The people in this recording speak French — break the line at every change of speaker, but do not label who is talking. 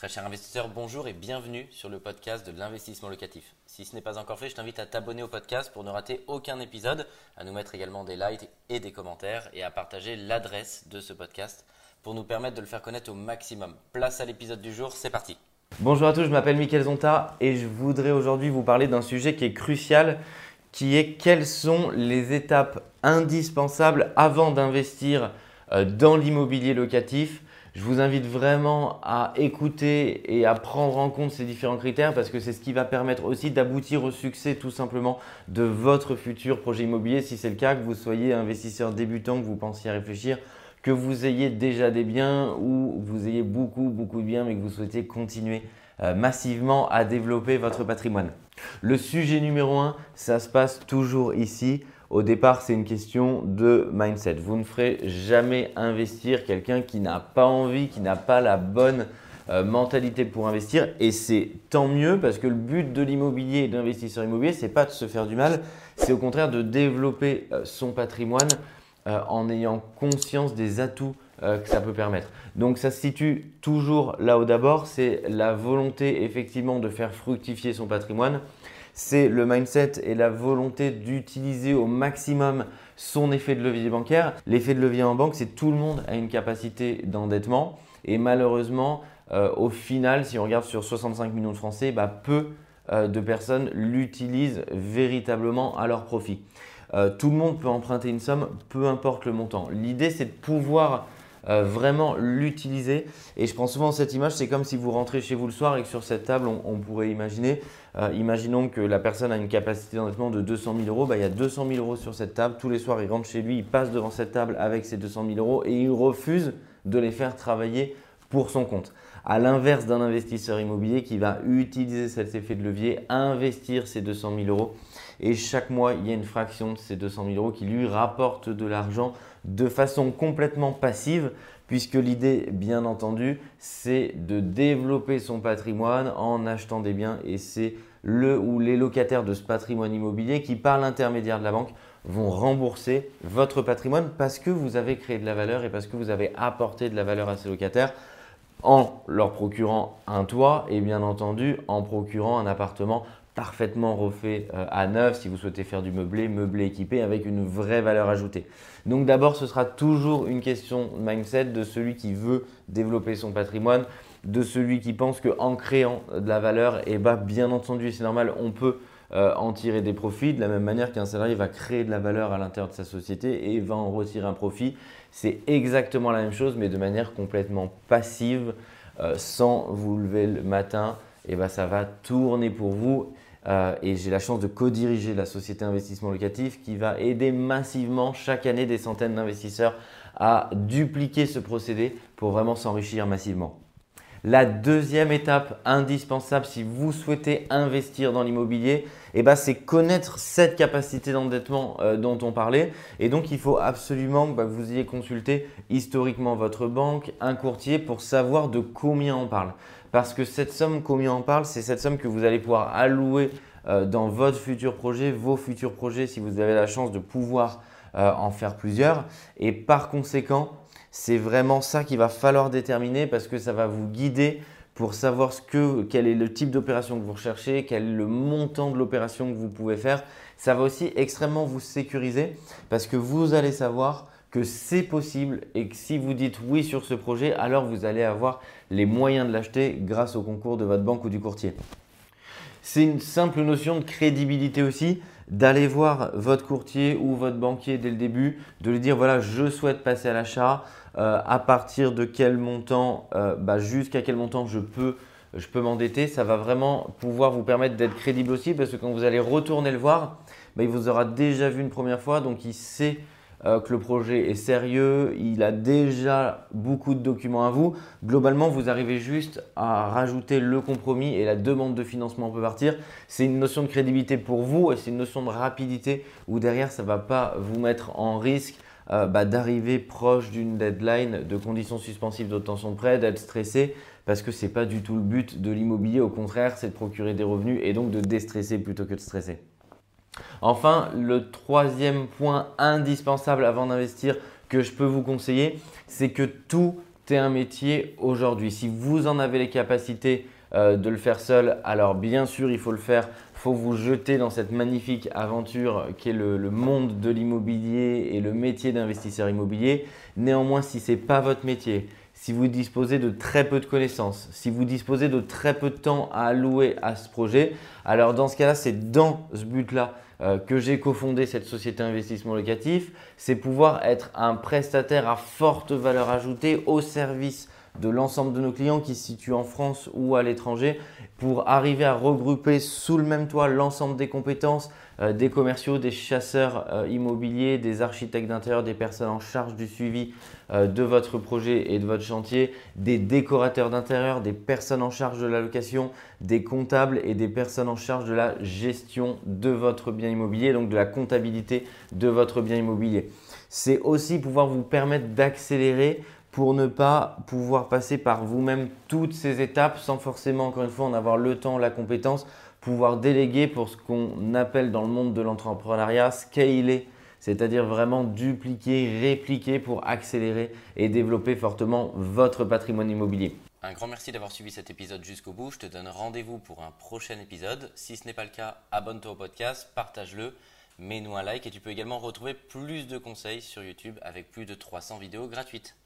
Très cher investisseur, bonjour et bienvenue sur le podcast de l'investissement locatif. Si ce n'est pas encore fait, je t'invite à t'abonner au podcast pour ne rater aucun épisode, à nous mettre également des likes et des commentaires et à partager l'adresse de ce podcast pour nous permettre de le faire connaître au maximum. Place à l'épisode du jour, c'est parti.
Bonjour à tous, je m'appelle Mickaël Zonta et je voudrais aujourd'hui vous parler d'un sujet qui est crucial, qui est quelles sont les étapes indispensables avant d'investir euh, dans l'immobilier locatif je vous invite vraiment à écouter et à prendre en compte ces différents critères parce que c'est ce qui va permettre aussi d'aboutir au succès tout simplement de votre futur projet immobilier. Si c'est le cas, que vous soyez investisseur débutant, que vous pensiez à réfléchir, que vous ayez déjà des biens ou vous ayez beaucoup, beaucoup de biens mais que vous souhaitez continuer euh, massivement à développer votre patrimoine. Le sujet numéro un, ça se passe toujours ici. Au départ, c'est une question de mindset. Vous ne ferez jamais investir quelqu'un qui n'a pas envie, qui n'a pas la bonne euh, mentalité pour investir. Et c'est tant mieux parce que le but de l'immobilier et de l'investisseur immobilier, c'est pas de se faire du mal, c'est au contraire de développer euh, son patrimoine euh, en ayant conscience des atouts que ça peut permettre. Donc ça se situe toujours là-haut d'abord, c'est la volonté effectivement de faire fructifier son patrimoine c'est le mindset et la volonté d'utiliser au maximum son effet de levier bancaire. L'effet de levier en banque, c'est tout le monde a une capacité d'endettement. Et malheureusement, euh, au final, si on regarde sur 65 millions de Français, bah, peu euh, de personnes l'utilisent véritablement à leur profit. Euh, tout le monde peut emprunter une somme, peu importe le montant. L'idée, c'est de pouvoir vraiment l'utiliser. Et je prends souvent cette image, c'est comme si vous rentrez chez vous le soir et que sur cette table, on pourrait imaginer euh, imaginons que la personne a une capacité d'endettement de 200 000 euros, bah, il y a 200 000 euros sur cette table. Tous les soirs, il rentre chez lui, il passe devant cette table avec ses 200 000 euros et il refuse de les faire travailler pour son compte. À l'inverse d'un investisseur immobilier qui va utiliser cet effet de levier, investir ses 200 000 euros. Et chaque mois, il y a une fraction de ces 200 000 euros qui lui rapporte de l'argent de façon complètement passive puisque l'idée, bien entendu, c'est de développer son patrimoine en achetant des biens. Et c'est le ou les locataires de ce patrimoine immobilier qui, par l'intermédiaire de la banque, vont rembourser votre patrimoine parce que vous avez créé de la valeur et parce que vous avez apporté de la valeur à ces locataires en leur procurant un toit et bien entendu en procurant un appartement parfaitement refait euh, à neuf si vous souhaitez faire du meublé, meublé équipé avec une vraie valeur ajoutée. Donc d'abord, ce sera toujours une question de mindset de celui qui veut développer son patrimoine, de celui qui pense qu'en créant de la valeur, et eh ben, bien entendu, c'est normal, on peut euh, en tirer des profits de la même manière qu'un salarié va créer de la valeur à l'intérieur de sa société et va en retirer un profit. C'est exactement la même chose, mais de manière complètement passive, euh, sans vous lever le matin. Et eh ben, ça va tourner pour vous euh, et j'ai la chance de co-diriger la société investissement locatif qui va aider massivement chaque année des centaines d'investisseurs à dupliquer ce procédé pour vraiment s'enrichir massivement. La deuxième étape indispensable si vous souhaitez investir dans l'immobilier, eh ben, c'est connaître cette capacité d'endettement euh, dont on parlait. Et donc, il faut absolument bah, que vous ayez consulté historiquement votre banque, un courtier pour savoir de combien on parle. Parce que cette somme, combien on parle, c'est cette somme que vous allez pouvoir allouer euh, dans votre futur projet, vos futurs projets, si vous avez la chance de pouvoir euh, en faire plusieurs. Et par conséquent, c'est vraiment ça qu'il va falloir déterminer parce que ça va vous guider pour savoir ce que, quel est le type d'opération que vous recherchez, quel est le montant de l'opération que vous pouvez faire. Ça va aussi extrêmement vous sécuriser parce que vous allez savoir que c'est possible et que si vous dites oui sur ce projet, alors vous allez avoir les moyens de l'acheter grâce au concours de votre banque ou du courtier. C'est une simple notion de crédibilité aussi d'aller voir votre courtier ou votre banquier dès le début, de lui dire voilà, je souhaite passer à l'achat, euh, à partir de quel montant, euh, bah, jusqu'à quel montant je peux, je peux m'endetter. Ça va vraiment pouvoir vous permettre d'être crédible aussi parce que quand vous allez retourner le voir, bah, il vous aura déjà vu une première fois, donc il sait euh, que le projet est sérieux, il a déjà beaucoup de documents à vous. Globalement, vous arrivez juste à rajouter le compromis et la demande de financement peut partir. C'est une notion de crédibilité pour vous et c'est une notion de rapidité où derrière, ça ne va pas vous mettre en risque euh, bah, d'arriver proche d'une deadline, de conditions suspensives d'obtention de prêt, d'être stressé parce que ce n'est pas du tout le but de l'immobilier. Au contraire, c'est de procurer des revenus et donc de déstresser plutôt que de stresser. Enfin, le troisième point indispensable avant d'investir que je peux vous conseiller, c'est que tout c'est un métier aujourd'hui. Si vous en avez les capacités euh, de le faire seul, alors bien sûr, il faut le faire. Il faut vous jeter dans cette magnifique aventure qui est le, monde de l'immobilier et le métier d'investisseur immobilier. Néanmoins, si ce n'est pas votre métier, si vous disposez de très peu de connaissances, si vous disposez de très peu de temps à allouer à ce projet, alors dans ce cas-là, c'est dans ce but-là euh, que j'ai cofondé cette société d'investissement locatif, c'est pouvoir être un prestataire à forte valeur ajoutée au service de l'ensemble de nos clients qui se situent en France ou à l'étranger pour arriver à regrouper sous le même toit l'ensemble des compétences euh, des commerciaux, des chasseurs euh, immobiliers, des architectes d'intérieur, des personnes en charge du suivi euh, de votre projet et de votre chantier, des décorateurs d'intérieur, des personnes en charge de la location, des comptables et des personnes en charge de la gestion de votre bien immobilier, donc de la comptabilité de votre bien immobilier. C'est aussi pouvoir vous permettre d'accélérer pour ne pas pouvoir passer par vous-même toutes ces étapes sans forcément, encore une fois, en avoir le temps, la compétence, pouvoir déléguer pour ce qu'on appelle dans le monde de l'entrepreneuriat scaler, c'est-à-dire vraiment dupliquer, répliquer pour accélérer et développer fortement votre patrimoine immobilier.
Un grand merci d'avoir suivi cet épisode jusqu'au bout. Je te donne rendez-vous pour un prochain épisode. Si ce n'est pas le cas, abonne-toi au podcast, partage-le, mets-nous un like et tu peux également retrouver plus de conseils sur YouTube avec plus de 300 vidéos gratuites.